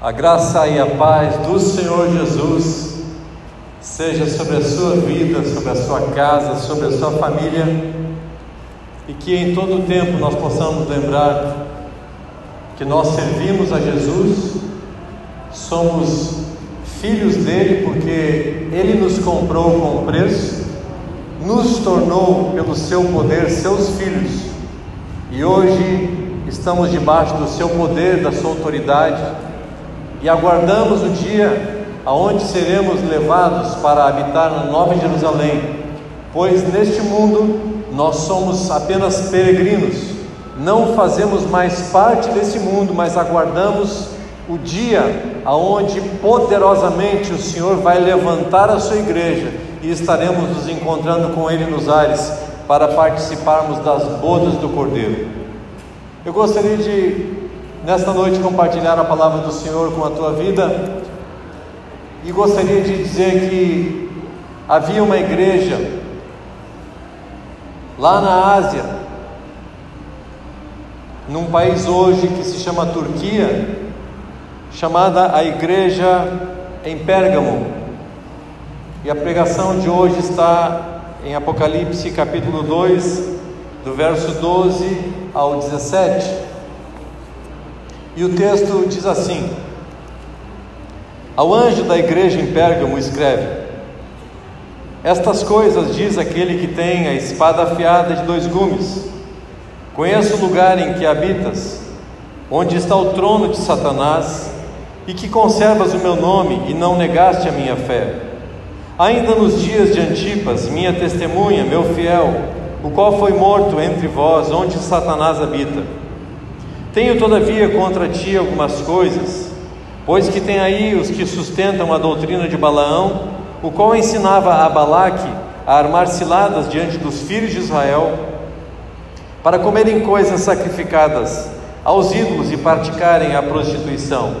A graça e a paz do Senhor Jesus seja sobre a sua vida, sobre a sua casa, sobre a sua família. E que em todo o tempo nós possamos lembrar que nós servimos a Jesus, somos filhos dele porque ele nos comprou com preço, nos tornou pelo seu poder seus filhos. E hoje estamos debaixo do seu poder, da sua autoridade e aguardamos o dia aonde seremos levados para habitar na Nova Jerusalém, pois neste mundo nós somos apenas peregrinos, não fazemos mais parte desse mundo, mas aguardamos o dia aonde poderosamente o Senhor vai levantar a sua igreja e estaremos nos encontrando com ele nos ares para participarmos das bodas do Cordeiro. Eu gostaria de nesta noite compartilhar a palavra do Senhor com a tua vida e gostaria de dizer que havia uma igreja lá na Ásia, num país hoje que se chama Turquia, chamada a igreja em Pérgamo. E a pregação de hoje está em Apocalipse capítulo 2, do verso 12 ao 17. E o texto diz assim: Ao anjo da igreja em Pérgamo escreve: Estas coisas diz aquele que tem a espada afiada de dois gumes. Conheço o lugar em que habitas, onde está o trono de Satanás, e que conservas o meu nome e não negaste a minha fé. Ainda nos dias de Antipas, minha testemunha, meu fiel, o qual foi morto entre vós, onde Satanás habita. Tenho, todavia, contra ti algumas coisas, pois que tem aí os que sustentam a doutrina de Balaão, o qual ensinava a Balaque a armar ciladas diante dos filhos de Israel, para comerem coisas sacrificadas aos ídolos e praticarem a prostituição.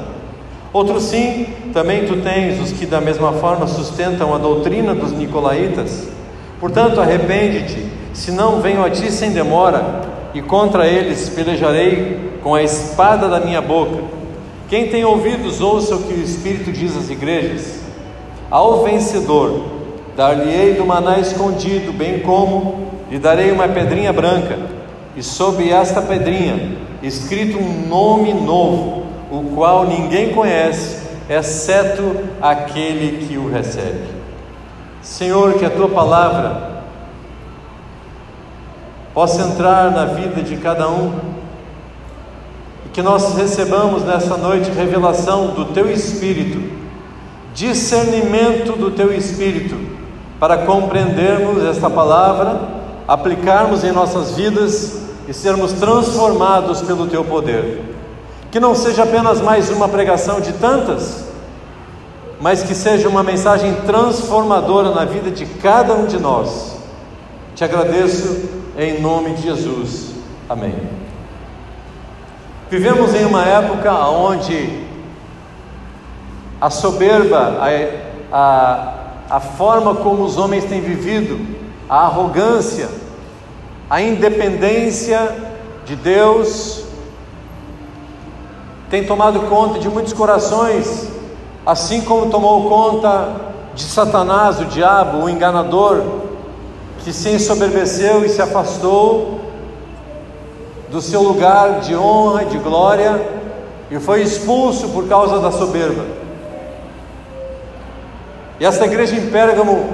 Outro sim, também tu tens os que da mesma forma sustentam a doutrina dos nicolaítas. Portanto, arrepende-te, senão venho a ti sem demora, e contra eles pelejarei com a espada da minha boca. Quem tem ouvidos, ouça o que o Espírito diz às igrejas. Ao vencedor, dar-lhe-ei do maná escondido, bem como lhe darei uma pedrinha branca, e sob esta pedrinha, escrito um nome novo, o qual ninguém conhece, exceto aquele que o recebe. Senhor, que a tua palavra possa entrar na vida de cada um que nós recebamos nessa noite revelação do Teu Espírito, discernimento do Teu Espírito, para compreendermos esta palavra, aplicarmos em nossas vidas e sermos transformados pelo Teu poder. Que não seja apenas mais uma pregação de tantas, mas que seja uma mensagem transformadora na vida de cada um de nós. Te agradeço em nome de Jesus. Amém. Vivemos em uma época onde a soberba, a, a, a forma como os homens têm vivido, a arrogância, a independência de Deus, tem tomado conta de muitos corações, assim como tomou conta de Satanás, o diabo, o enganador, que se ensoberbeceu e se afastou do seu lugar de honra e de glória e foi expulso por causa da soberba. E essa igreja em Pérgamo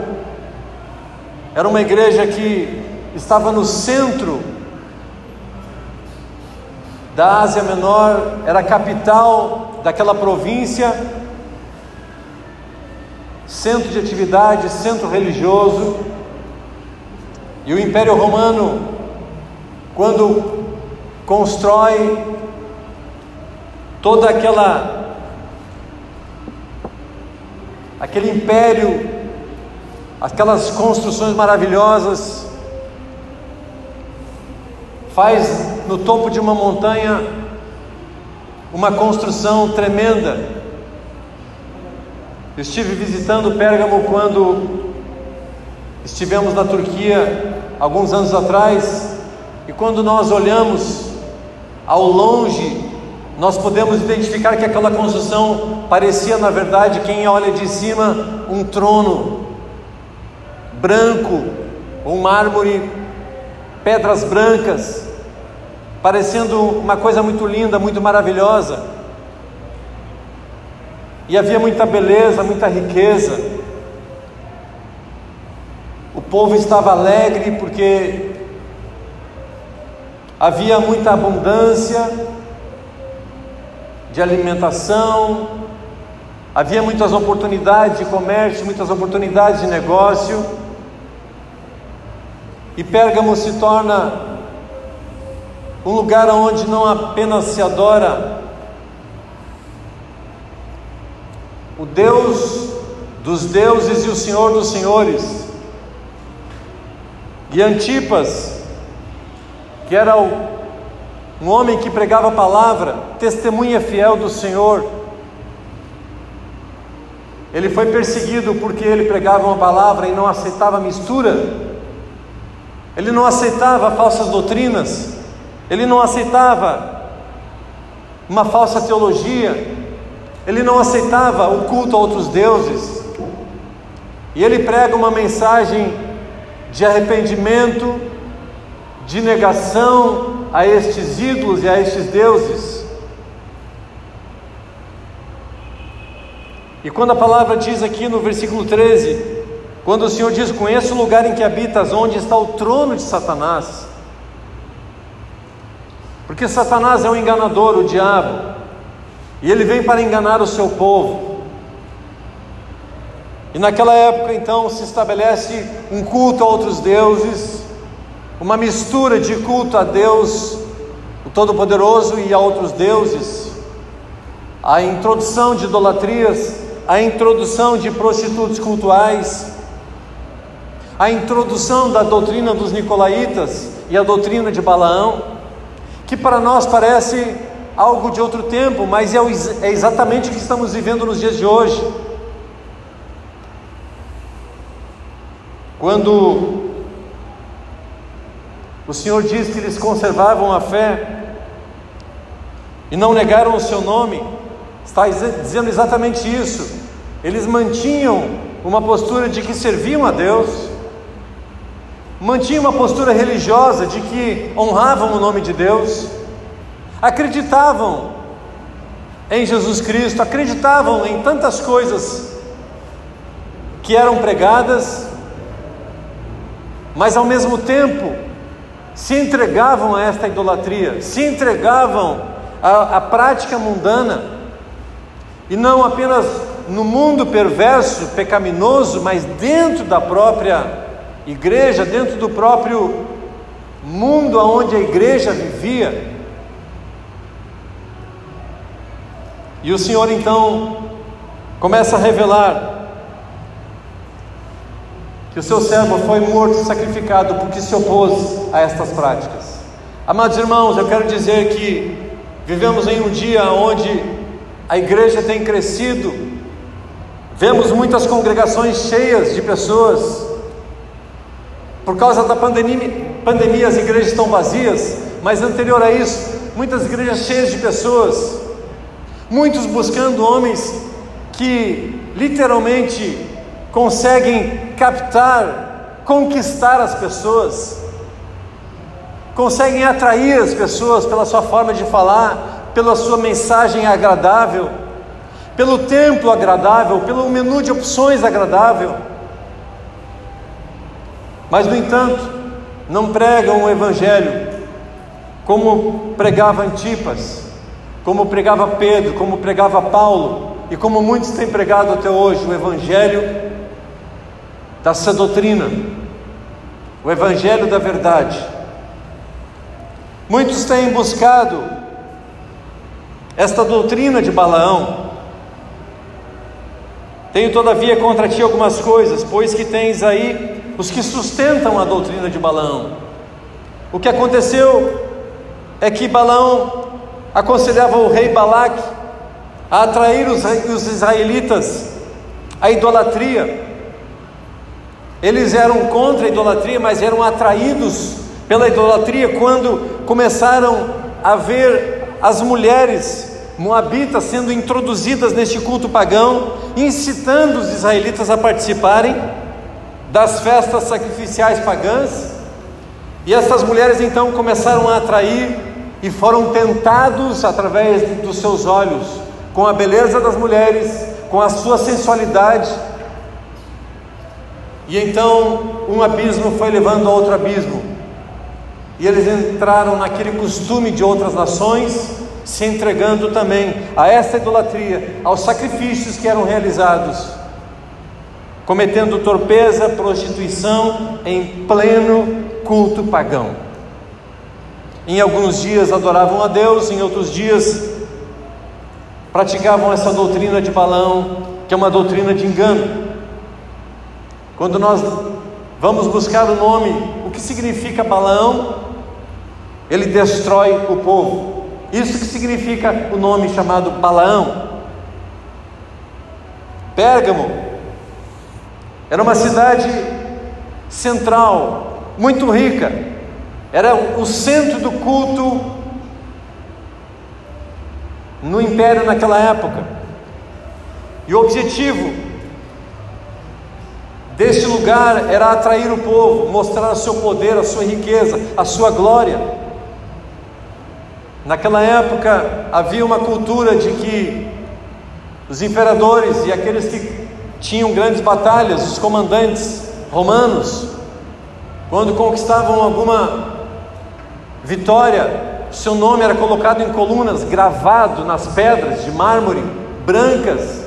era uma igreja que estava no centro da Ásia Menor, era a capital daquela província, centro de atividade, centro religioso. E o Império Romano, quando constrói toda aquela aquele império, aquelas construções maravilhosas, faz no topo de uma montanha uma construção tremenda. Eu estive visitando Pérgamo quando estivemos na Turquia alguns anos atrás, e quando nós olhamos ao longe nós podemos identificar que aquela construção parecia, na verdade, quem olha de cima, um trono branco, um mármore, pedras brancas, parecendo uma coisa muito linda, muito maravilhosa. E havia muita beleza, muita riqueza. Povo estava alegre porque havia muita abundância de alimentação, havia muitas oportunidades de comércio, muitas oportunidades de negócio. E Pérgamo se torna um lugar onde não apenas se adora o Deus dos deuses e o Senhor dos senhores. E Antipas, que era um homem que pregava a palavra, testemunha fiel do Senhor, ele foi perseguido porque ele pregava uma palavra e não aceitava mistura, ele não aceitava falsas doutrinas, ele não aceitava uma falsa teologia, ele não aceitava o culto a outros deuses, e ele prega uma mensagem de arrependimento, de negação a estes ídolos e a estes deuses. E quando a palavra diz aqui no versículo 13, quando o Senhor diz: Conheço o lugar em que habitas, onde está o trono de Satanás. Porque Satanás é um enganador, o diabo. E ele vem para enganar o seu povo. E naquela época então se estabelece um culto a outros deuses, uma mistura de culto a Deus, o Todo-Poderoso, e a outros deuses, a introdução de idolatrias, a introdução de prostitutos cultuais, a introdução da doutrina dos nicolaítas e a doutrina de Balaão, que para nós parece algo de outro tempo, mas é, é exatamente o que estamos vivendo nos dias de hoje. Quando o Senhor diz que eles conservavam a fé e não negaram o seu nome, está dizendo exatamente isso. Eles mantinham uma postura de que serviam a Deus, mantinham uma postura religiosa de que honravam o nome de Deus acreditavam em Jesus Cristo, acreditavam em tantas coisas que eram pregadas, mas ao mesmo tempo se entregavam a esta idolatria, se entregavam à, à prática mundana, e não apenas no mundo perverso, pecaminoso, mas dentro da própria igreja, dentro do próprio mundo onde a igreja vivia. E o Senhor então começa a revelar que o seu servo foi morto e sacrificado porque se opôs a estas práticas. Amados irmãos, eu quero dizer que vivemos em um dia onde a igreja tem crescido, vemos muitas congregações cheias de pessoas. Por causa da pandemia, pandemia as igrejas estão vazias, mas anterior a isso, muitas igrejas cheias de pessoas muitos buscando homens que literalmente conseguem captar, conquistar as pessoas, conseguem atrair as pessoas pela sua forma de falar, pela sua mensagem agradável, pelo templo agradável, pelo menu de opções agradável. Mas, no entanto, não pregam o Evangelho como pregava Antipas, como pregava Pedro, como pregava Paulo, e como muitos têm pregado até hoje, o Evangelho dessa doutrina, o Evangelho da verdade. Muitos têm buscado esta doutrina de Balaão. Tenho todavia contra ti algumas coisas, pois que tens aí os que sustentam a doutrina de Balaão. O que aconteceu é que Balaão aconselhava o rei Balaque a atrair os, os israelitas à idolatria. Eles eram contra a idolatria, mas eram atraídos pela idolatria quando começaram a ver as mulheres moabitas sendo introduzidas neste culto pagão, incitando os israelitas a participarem das festas sacrificiais pagãs. E essas mulheres então começaram a atrair e foram tentados através dos seus olhos, com a beleza das mulheres, com a sua sensualidade. E então um abismo foi levando a outro abismo. E eles entraram naquele costume de outras nações, se entregando também a essa idolatria, aos sacrifícios que eram realizados, cometendo torpeza, prostituição em pleno culto pagão. Em alguns dias adoravam a Deus, em outros dias praticavam essa doutrina de balão, que é uma doutrina de engano. Quando nós vamos buscar o nome, o que significa balão, ele destrói o povo. Isso que significa o nome chamado Balaão. Pérgamo era uma cidade central, muito rica, era o centro do culto no império naquela época. E o objetivo deste lugar era atrair o povo, mostrar o seu poder, a sua riqueza, a sua glória. Naquela época havia uma cultura de que os imperadores e aqueles que tinham grandes batalhas, os comandantes romanos, quando conquistavam alguma Vitória, seu nome era colocado em colunas, gravado nas pedras de mármore brancas.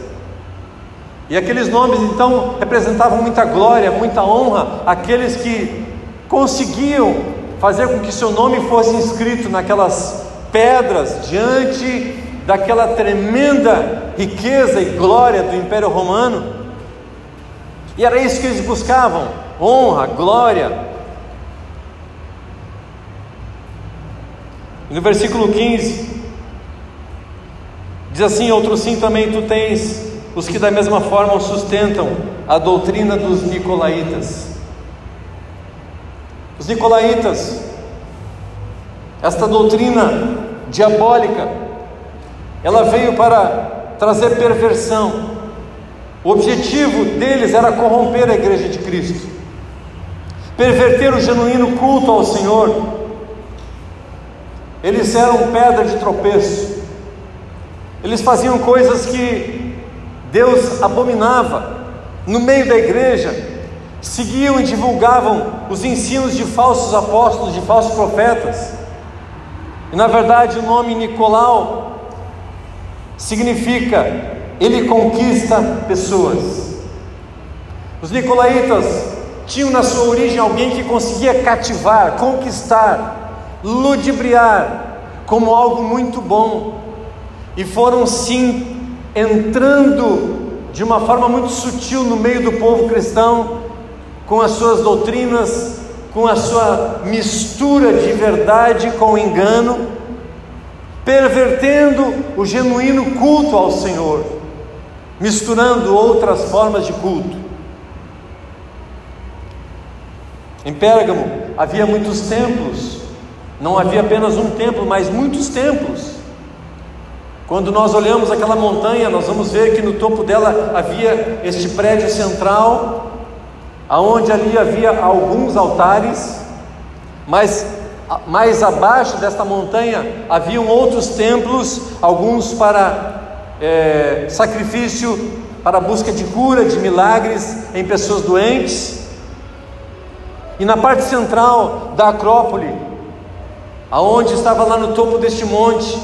E aqueles nomes então representavam muita glória, muita honra, aqueles que conseguiam fazer com que seu nome fosse inscrito naquelas pedras diante daquela tremenda riqueza e glória do Império Romano. E era isso que eles buscavam: honra, glória, no versículo 15, diz assim: Outro sim também tu tens, os que da mesma forma sustentam a doutrina dos nicolaítas. Os nicolaítas, esta doutrina diabólica, ela veio para trazer perversão. O objetivo deles era corromper a igreja de Cristo, perverter o genuíno culto ao Senhor eles eram pedra de tropeço. Eles faziam coisas que Deus abominava. No meio da igreja, seguiam e divulgavam os ensinos de falsos apóstolos, de falsos profetas. E na verdade, o nome Nicolau significa ele conquista pessoas. Os nicolaítas tinham na sua origem alguém que conseguia cativar, conquistar, ludibriar como algo muito bom, e foram sim entrando de uma forma muito sutil no meio do povo cristão, com as suas doutrinas, com a sua mistura de verdade com engano, pervertendo o genuíno culto ao Senhor, misturando outras formas de culto. Em Pérgamo havia muitos templos, não havia apenas um templo, mas muitos templos. Quando nós olhamos aquela montanha, nós vamos ver que no topo dela havia este prédio central, aonde ali havia alguns altares, mas mais abaixo desta montanha haviam outros templos, alguns para é, sacrifício, para busca de cura, de milagres em pessoas doentes. E na parte central da Acrópole aonde estava lá no topo deste monte,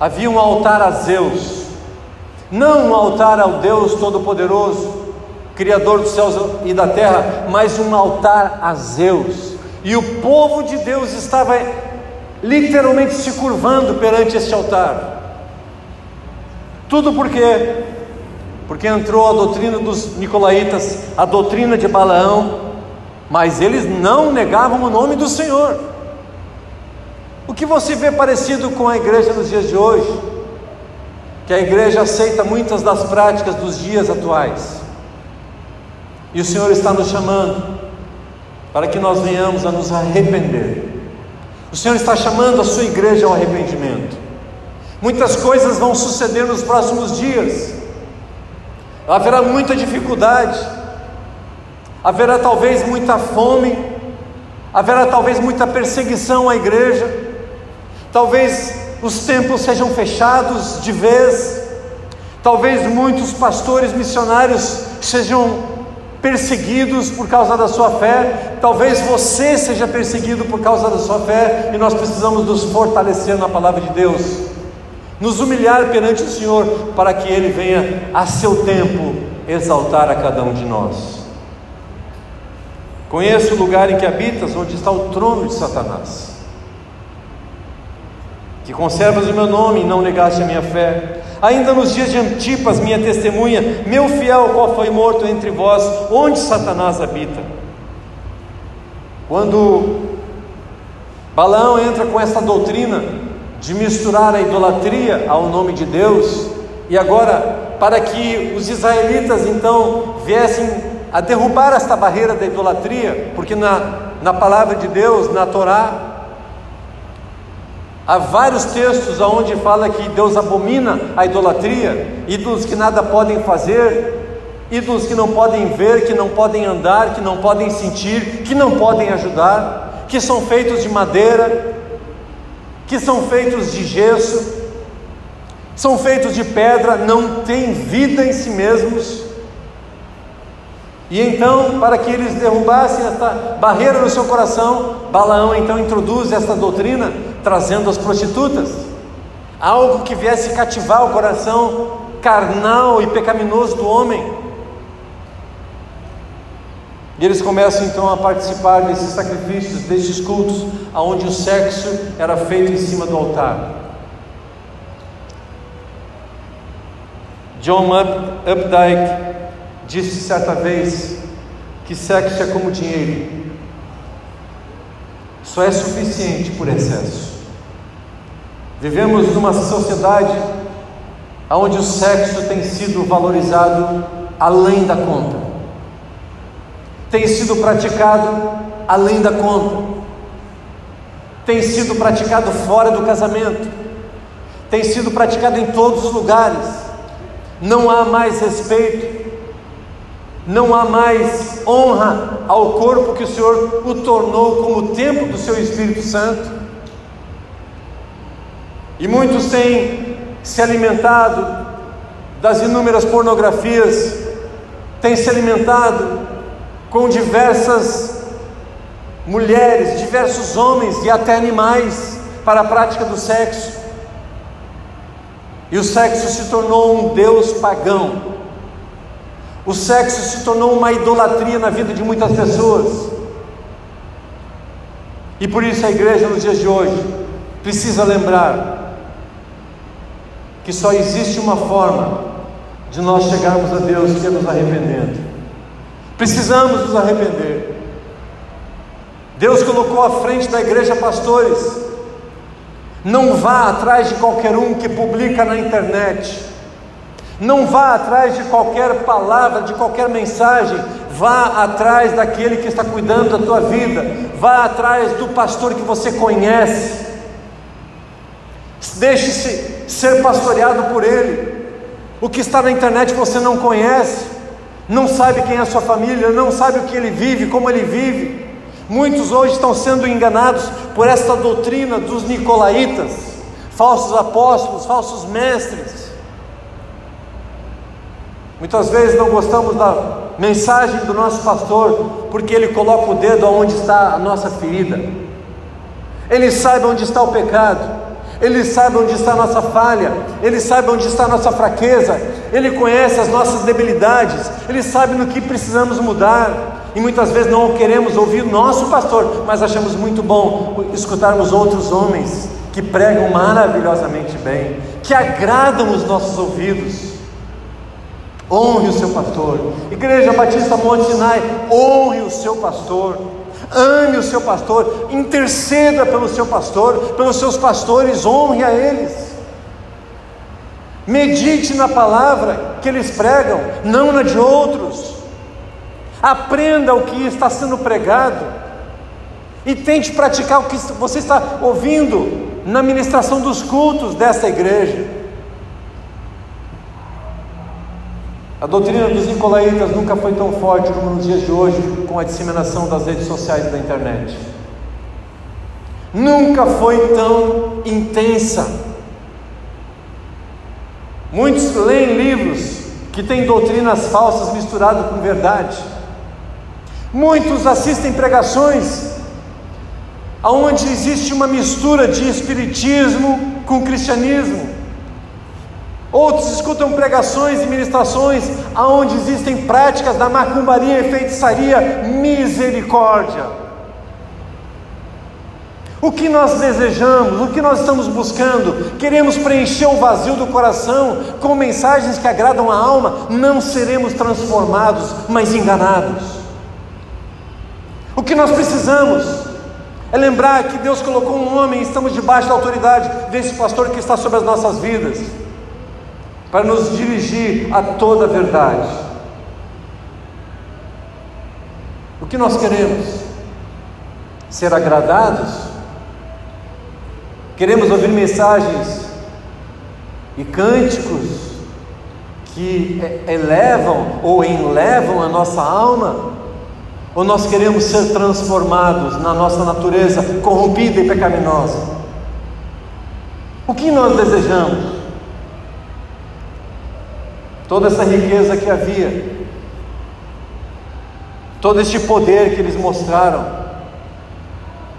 havia um altar a Zeus, não um altar ao Deus Todo-Poderoso, Criador dos céus e da terra, mas um altar a Zeus. E o povo de Deus estava literalmente se curvando perante este altar. Tudo por quê? Porque entrou a doutrina dos nicolaítas, a doutrina de Balaão, mas eles não negavam o nome do Senhor. O que você vê parecido com a igreja nos dias de hoje? Que a igreja aceita muitas das práticas dos dias atuais. E o Senhor está nos chamando para que nós venhamos a nos arrepender. O Senhor está chamando a sua igreja ao arrependimento. Muitas coisas vão suceder nos próximos dias. Haverá muita dificuldade. Haverá talvez muita fome. Haverá talvez muita perseguição à igreja. Talvez os templos sejam fechados de vez. Talvez muitos pastores missionários sejam perseguidos por causa da sua fé, talvez você seja perseguido por causa da sua fé, e nós precisamos nos fortalecer na palavra de Deus, nos humilhar perante o Senhor, para que Ele venha a seu tempo exaltar a cada um de nós. Conheço o lugar em que habitas, onde está o trono de Satanás, que conservas o meu nome e não negaste a minha fé Ainda nos dias de Antipas, minha testemunha, meu fiel, qual foi morto entre vós, onde Satanás habita? Quando Balaão entra com essa doutrina de misturar a idolatria ao nome de Deus, e agora, para que os israelitas então viessem a derrubar esta barreira da idolatria, porque na, na palavra de Deus, na Torá, Há vários textos onde fala que Deus abomina a idolatria, ídolos que nada podem fazer, ídolos que não podem ver, que não podem andar, que não podem sentir, que não podem ajudar, que são feitos de madeira, que são feitos de gesso, são feitos de pedra, não têm vida em si mesmos. E então, para que eles derrubassem esta barreira no seu coração, Balaão então introduz esta doutrina trazendo as prostitutas, algo que viesse cativar o coração carnal e pecaminoso do homem. E eles começam então a participar desses sacrifícios, desses cultos, aonde o sexo era feito em cima do altar. John Updike disse certa vez que sexo é como dinheiro, só é suficiente por excesso. Vivemos numa sociedade onde o sexo tem sido valorizado além da conta, tem sido praticado além da conta, tem sido praticado fora do casamento, tem sido praticado em todos os lugares, não há mais respeito, não há mais honra ao corpo que o Senhor o tornou como templo do seu Espírito Santo. E muitos têm se alimentado das inúmeras pornografias, têm se alimentado com diversas mulheres, diversos homens e até animais para a prática do sexo. E o sexo se tornou um Deus pagão. O sexo se tornou uma idolatria na vida de muitas pessoas. E por isso a igreja nos dias de hoje precisa lembrar que só existe uma forma de nós chegarmos a Deus que é nos arrependendo. Precisamos nos arrepender. Deus colocou à frente da igreja pastores. Não vá atrás de qualquer um que publica na internet. Não vá atrás de qualquer palavra, de qualquer mensagem. Vá atrás daquele que está cuidando da tua vida. Vá atrás do pastor que você conhece. Deixe-se ser pastoreado por Ele. O que está na internet você não conhece, não sabe quem é a sua família, não sabe o que ele vive, como ele vive. Muitos hoje estão sendo enganados por esta doutrina dos nicolaítas, falsos apóstolos, falsos mestres. Muitas vezes não gostamos da mensagem do nosso pastor, porque ele coloca o dedo aonde está a nossa ferida. Ele sabe onde está o pecado. Ele sabe onde está a nossa falha, Ele sabe onde está a nossa fraqueza, Ele conhece as nossas debilidades, Ele sabe no que precisamos mudar. E muitas vezes não queremos ouvir nosso pastor, mas achamos muito bom escutarmos outros homens que pregam maravilhosamente bem, que agradam os nossos ouvidos. Honre o seu pastor. Igreja Batista Monte Sinai, honre o seu pastor ame o seu pastor, interceda pelo seu pastor, pelos seus pastores, honre a eles. Medite na palavra que eles pregam, não na de outros. Aprenda o que está sendo pregado e tente praticar o que você está ouvindo. na ministração dos cultos desta igreja. A doutrina dos Nicolaitas nunca foi tão forte como nos dias de hoje, com a disseminação das redes sociais e da internet. Nunca foi tão intensa. Muitos leem livros que têm doutrinas falsas misturadas com verdade. Muitos assistem pregações onde existe uma mistura de espiritismo com cristianismo. Outros escutam pregações e ministrações onde existem práticas da macumbaria e feitiçaria, misericórdia. O que nós desejamos, o que nós estamos buscando, queremos preencher o vazio do coração com mensagens que agradam a alma, não seremos transformados, mas enganados. O que nós precisamos é lembrar que Deus colocou um homem, estamos debaixo da autoridade desse pastor que está sobre as nossas vidas, para nos dirigir a toda a verdade. O que nós queremos? Ser agradados? Queremos ouvir mensagens e cânticos que elevam ou enlevam a nossa alma? Ou nós queremos ser transformados na nossa natureza corrompida e pecaminosa? O que nós desejamos? Toda essa riqueza que havia, todo este poder que eles mostraram,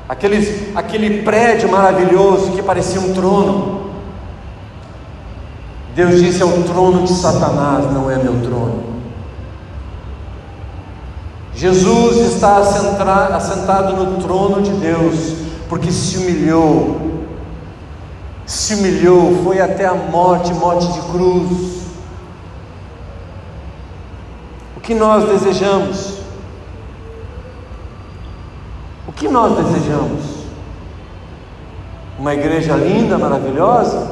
aqueles, aquele prédio maravilhoso que parecia um trono. Deus disse: é o trono de Satanás, não é meu trono. Jesus está assentado no trono de Deus, porque se humilhou, se humilhou, foi até a morte morte de cruz. O que nós desejamos? O que nós desejamos? Uma igreja linda, maravilhosa?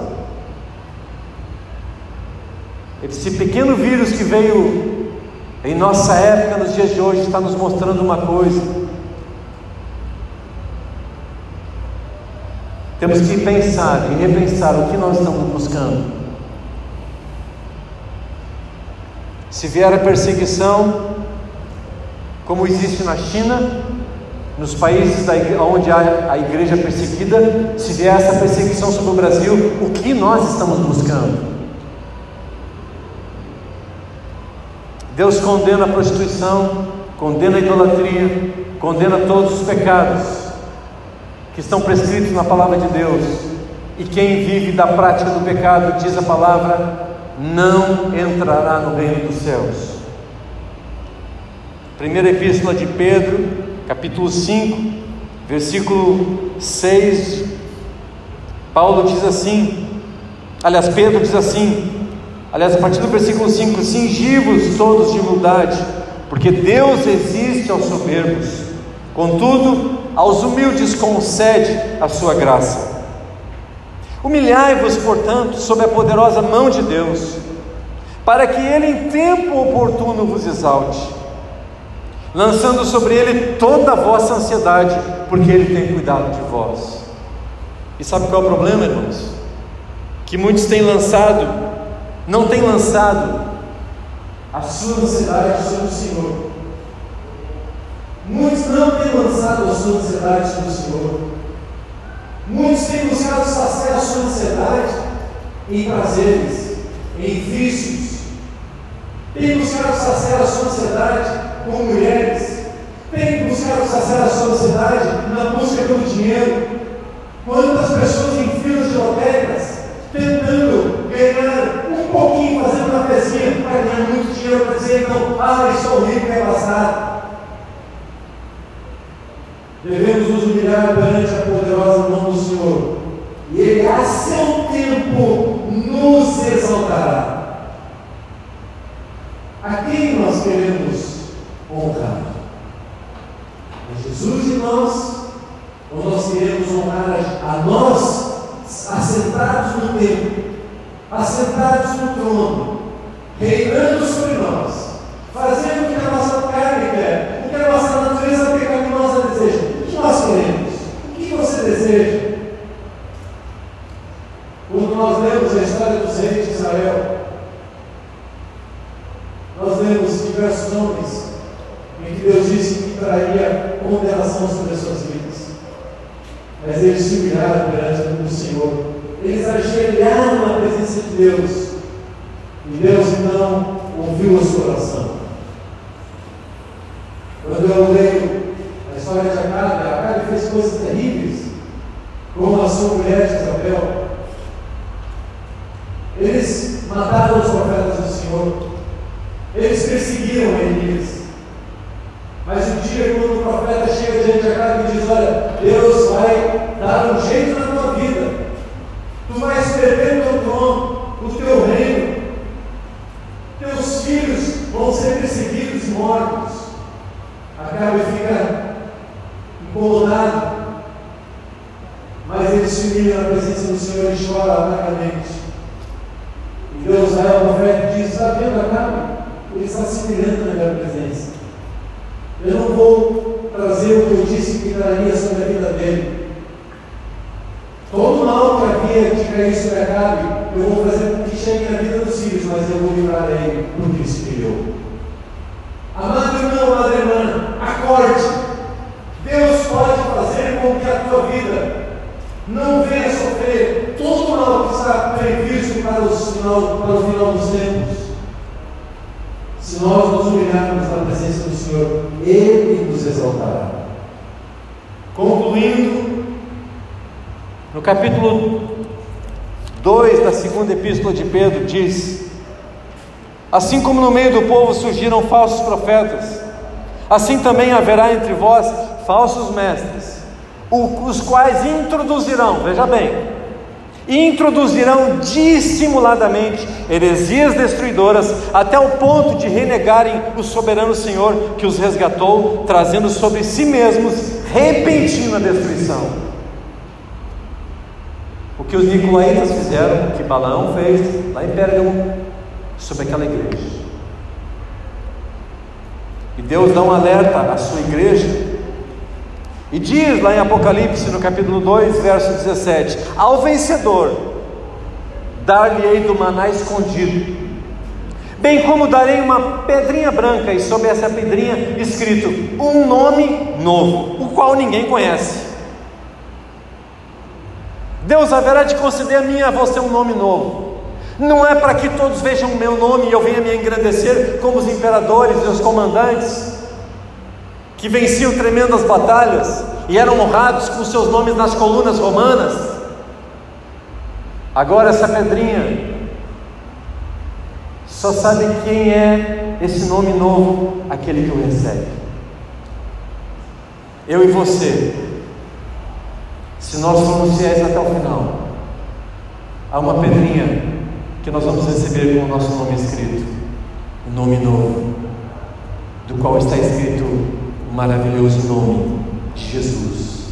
Esse pequeno vírus que veio em nossa época, nos dias de hoje, está nos mostrando uma coisa. Temos que pensar e repensar o que nós estamos buscando. Se vier a perseguição, como existe na China, nos países onde há a igreja perseguida, se vier essa perseguição sobre o Brasil, o que nós estamos buscando? Deus condena a prostituição, condena a idolatria, condena todos os pecados que estão prescritos na palavra de Deus. E quem vive da prática do pecado, diz a palavra, não entrará no reino dos céus. Primeira epístola de Pedro, capítulo 5, versículo 6. Paulo diz assim: aliás, Pedro diz assim: Aliás, a partir do versículo 5: Cingivos todos de humildade, porque Deus existe aos soberbos, contudo, aos humildes concede a sua graça. Humilhai-vos, portanto, sob a poderosa mão de Deus, para que Ele em tempo oportuno vos exalte, lançando sobre Ele toda a vossa ansiedade, porque Ele tem cuidado de vós. E sabe qual é o problema, irmãos? Que muitos têm lançado não tem lançado a sua ansiedade sobre o Senhor. Muitos não têm lançado a sua ansiedade sobre o Senhor. Muitos têm buscado saciar sua ansiedade em prazeres, em vícios. Têm buscado saciar a sua ansiedade com mulheres. Têm buscado saciar a sua ansiedade na busca pelo dinheiro. Quantas pessoas em filas de lotéricas tentando ganhar um pouquinho, fazendo uma pezinha para ganhar muito dinheiro, para dizer, não, ah, estou rico, é passado. Devemos nos humilhar perante a poderosa mão do Senhor, e Ele, a seu tempo, nos exaltará. A quem nós queremos honrar? A Jesus nós? Ou nós queremos honrar a nós, assentados no tempo, assentados no trono, reinando sobre nós, fazendo o que a nossa carne quer, o que a nossa natureza pecaminosa deseja. O que nós queremos? O que você deseja? história dos reis de Israel, nós lemos diversos nomes em que Deus disse que traria condenação sobre as suas vidas. Mas eles se humilharam perante o Senhor. Eles ajoelharam na presença de Deus. E Deus então ouviu o seu coração. Quando eu leio a história de Acabe, Acabe fez coisas terríveis, como a sua mulher de Isabel. Eles mataram os profetas do Senhor. Eles perseguiram Elias. Mas um dia, quando o profeta chega diante de Acabe e diz: Olha, Deus vai dar um jeito na tua vida, tu vais perder o teu trono, o teu reino, teus filhos vão ser perseguidos e mortos. Acabe fica incomodado, mas ele se humilha na presença do Senhor e chora amargamente. E Deus vai ao profeta diz: Está vendo, Acabe? Ele está se humilhando na minha presença. Eu não vou trazer o que eu disse que traria sobre a vida dele. Todo mal que havia de cair sobre Acabe, eu vou fazer com que chegue na vida dos filhos, mas eu vou livrar porque ele se humilhou. Amado irmão, amada irmã, acorde. Deus com que a tua vida não venha sofrer todo o mal que está previsto para, final, para o final dos tempos. Se nós nos humilharmos na presença do Senhor, Ele nos exaltará. Concluindo, no capítulo 2 da segunda epístola de Pedro, diz: Assim como no meio do povo surgiram falsos profetas, assim também haverá entre vós falsos mestres, os quais introduzirão, veja bem, introduzirão dissimuladamente heresias destruidoras, até o ponto de renegarem o soberano Senhor que os resgatou, trazendo sobre si mesmos repentina destruição. O que os nicolaítas fizeram, o que Balaão fez lá em Pérgamo, sobre aquela igreja. E Deus dá um alerta à sua igreja e diz lá em Apocalipse, no capítulo 2, verso 17: Ao vencedor, dar-lhe-ei do maná escondido, bem como darei uma pedrinha branca, e sobre essa pedrinha escrito um nome novo, o qual ninguém conhece. Deus haverá de conceder a mim e a você um nome novo. Não é para que todos vejam o meu nome e eu venha me engrandecer como os imperadores e os comandantes que venciam tremendas batalhas e eram honrados com seus nomes nas colunas romanas. Agora essa pedrinha só sabe quem é esse nome novo, aquele que o recebe. Eu e você, se nós formos fiéis até o final, há uma pedrinha que nós vamos receber com o nosso nome escrito, um nome novo, do qual está escrito o maravilhoso nome de Jesus,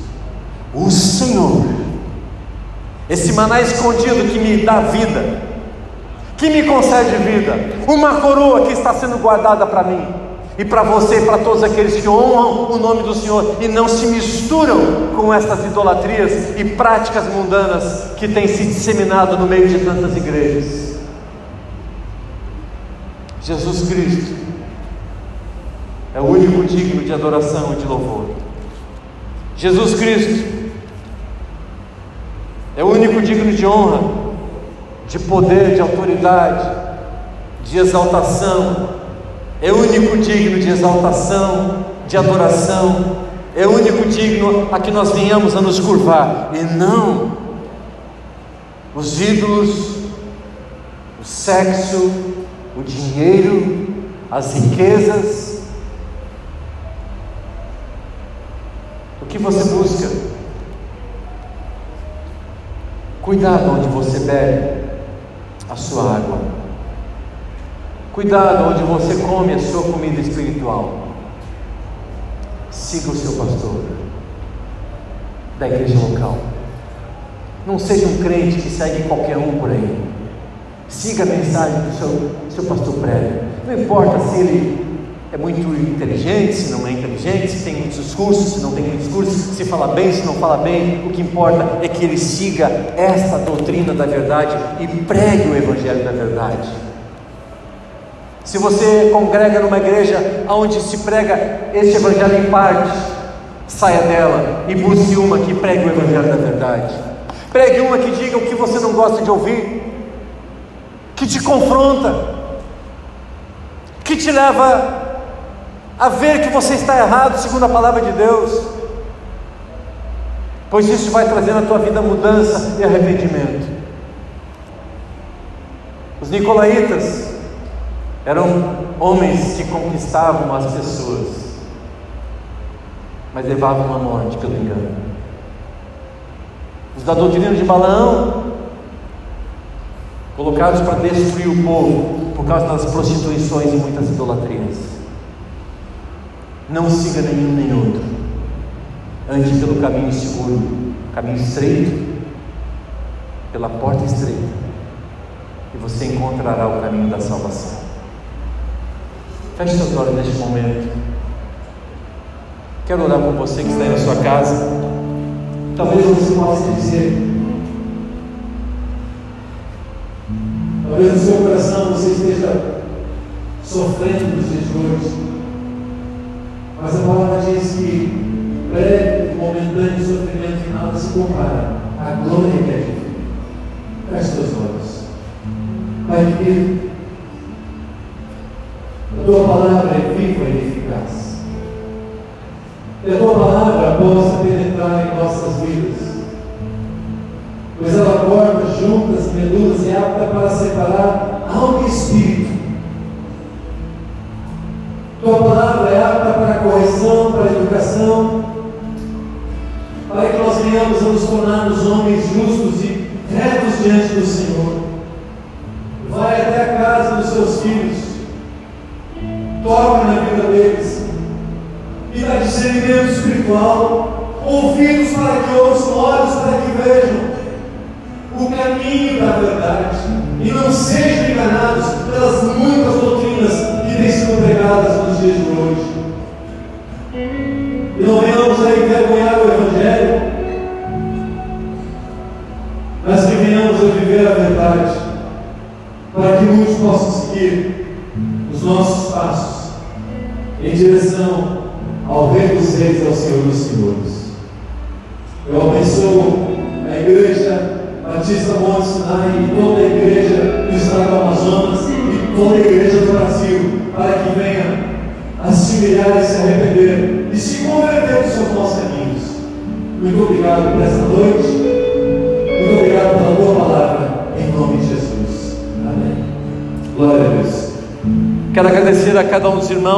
o Senhor, esse maná escondido que me dá vida, que me concede vida, uma coroa que está sendo guardada para mim e para você e para todos aqueles que honram o nome do Senhor e não se misturam com essas idolatrias e práticas mundanas que têm se disseminado no meio de tantas igrejas. Jesus Cristo é o único digno de adoração e de louvor. Jesus Cristo é o único digno de honra, de poder, de autoridade, de exaltação, é o único digno de exaltação, de adoração, é o único digno a que nós venhamos a nos curvar, e não os ídolos, o sexo, o dinheiro, as riquezas, que você busca? Cuidado onde você bebe a sua água. Cuidado onde você come a sua comida espiritual. Siga o seu pastor da igreja local. Não seja um crente que segue qualquer um por aí. Siga a mensagem que o seu, seu pastor prega. Não importa se ele é muito inteligente, se não é inteligente, se tem muitos discursos, se não tem muitos discursos, se fala bem, se não fala bem, o que importa é que ele siga esta doutrina da verdade e pregue o Evangelho da verdade. Se você congrega numa igreja onde se prega este Evangelho em parte, saia dela e busque uma que pregue o Evangelho da verdade. Pregue uma que diga o que você não gosta de ouvir, que te confronta, que te leva a ver que você está errado segundo a palavra de Deus, pois isso vai trazer na tua vida mudança e arrependimento. Os nicolaítas eram homens que conquistavam as pessoas, mas levavam a morte pelo engano. Os da doutrina de Balaão, colocados para destruir o povo por causa das prostituições e muitas idolatrias. Não siga nenhum nem outro. Ande pelo caminho seguro, caminho estreito, pela porta estreita, e você encontrará o caminho da salvação. Feche seus olhos neste momento. Quero orar por você que está aí na sua casa. Talvez você possa dizer, talvez no seu coração você esteja sofrendo nos dias de hoje. Mas a palavra diz que breve e momentâneo sofrimento final se compara à glória que é de Deus. Feche seus olhos. Pai querido, a tua palavra é viva e eficaz. Que a tua palavra possa penetrar em nossas vidas. Pois ela corta juntas, medulas e apta para separar alma e espírito tua palavra é apta para correção, para educação, para que nós venhamos a nos tornarmos homens justos e retos diante do Senhor. Vai até a casa dos seus filhos, toca na vida deles. E dá discernimento espiritual, ouvidos para que ouçam, olhos para que vejam o caminho da verdade. E não sejam enganados pelas muitas doutrinas pregadas nos dias de hoje. E não venhamos a envergonhar o Evangelho, mas que venhamos a viver a verdade, para que muitos possam seguir os nossos passos em direção ao Rei dos Reis, ao Senhor dos Senhores. Eu abençoo a Igreja Batista Monte Sinai e toda a Igreja do Estado do Amazonas e toda a Igreja do Brasil para que venha a se humilhar e se arrepender e se converter dos seus maus caminhos. Muito obrigado por esta noite. Muito obrigado pela tua palavra. Em nome de Jesus. Amém. Glória a Deus. Quero agradecer a cada um dos irmãos.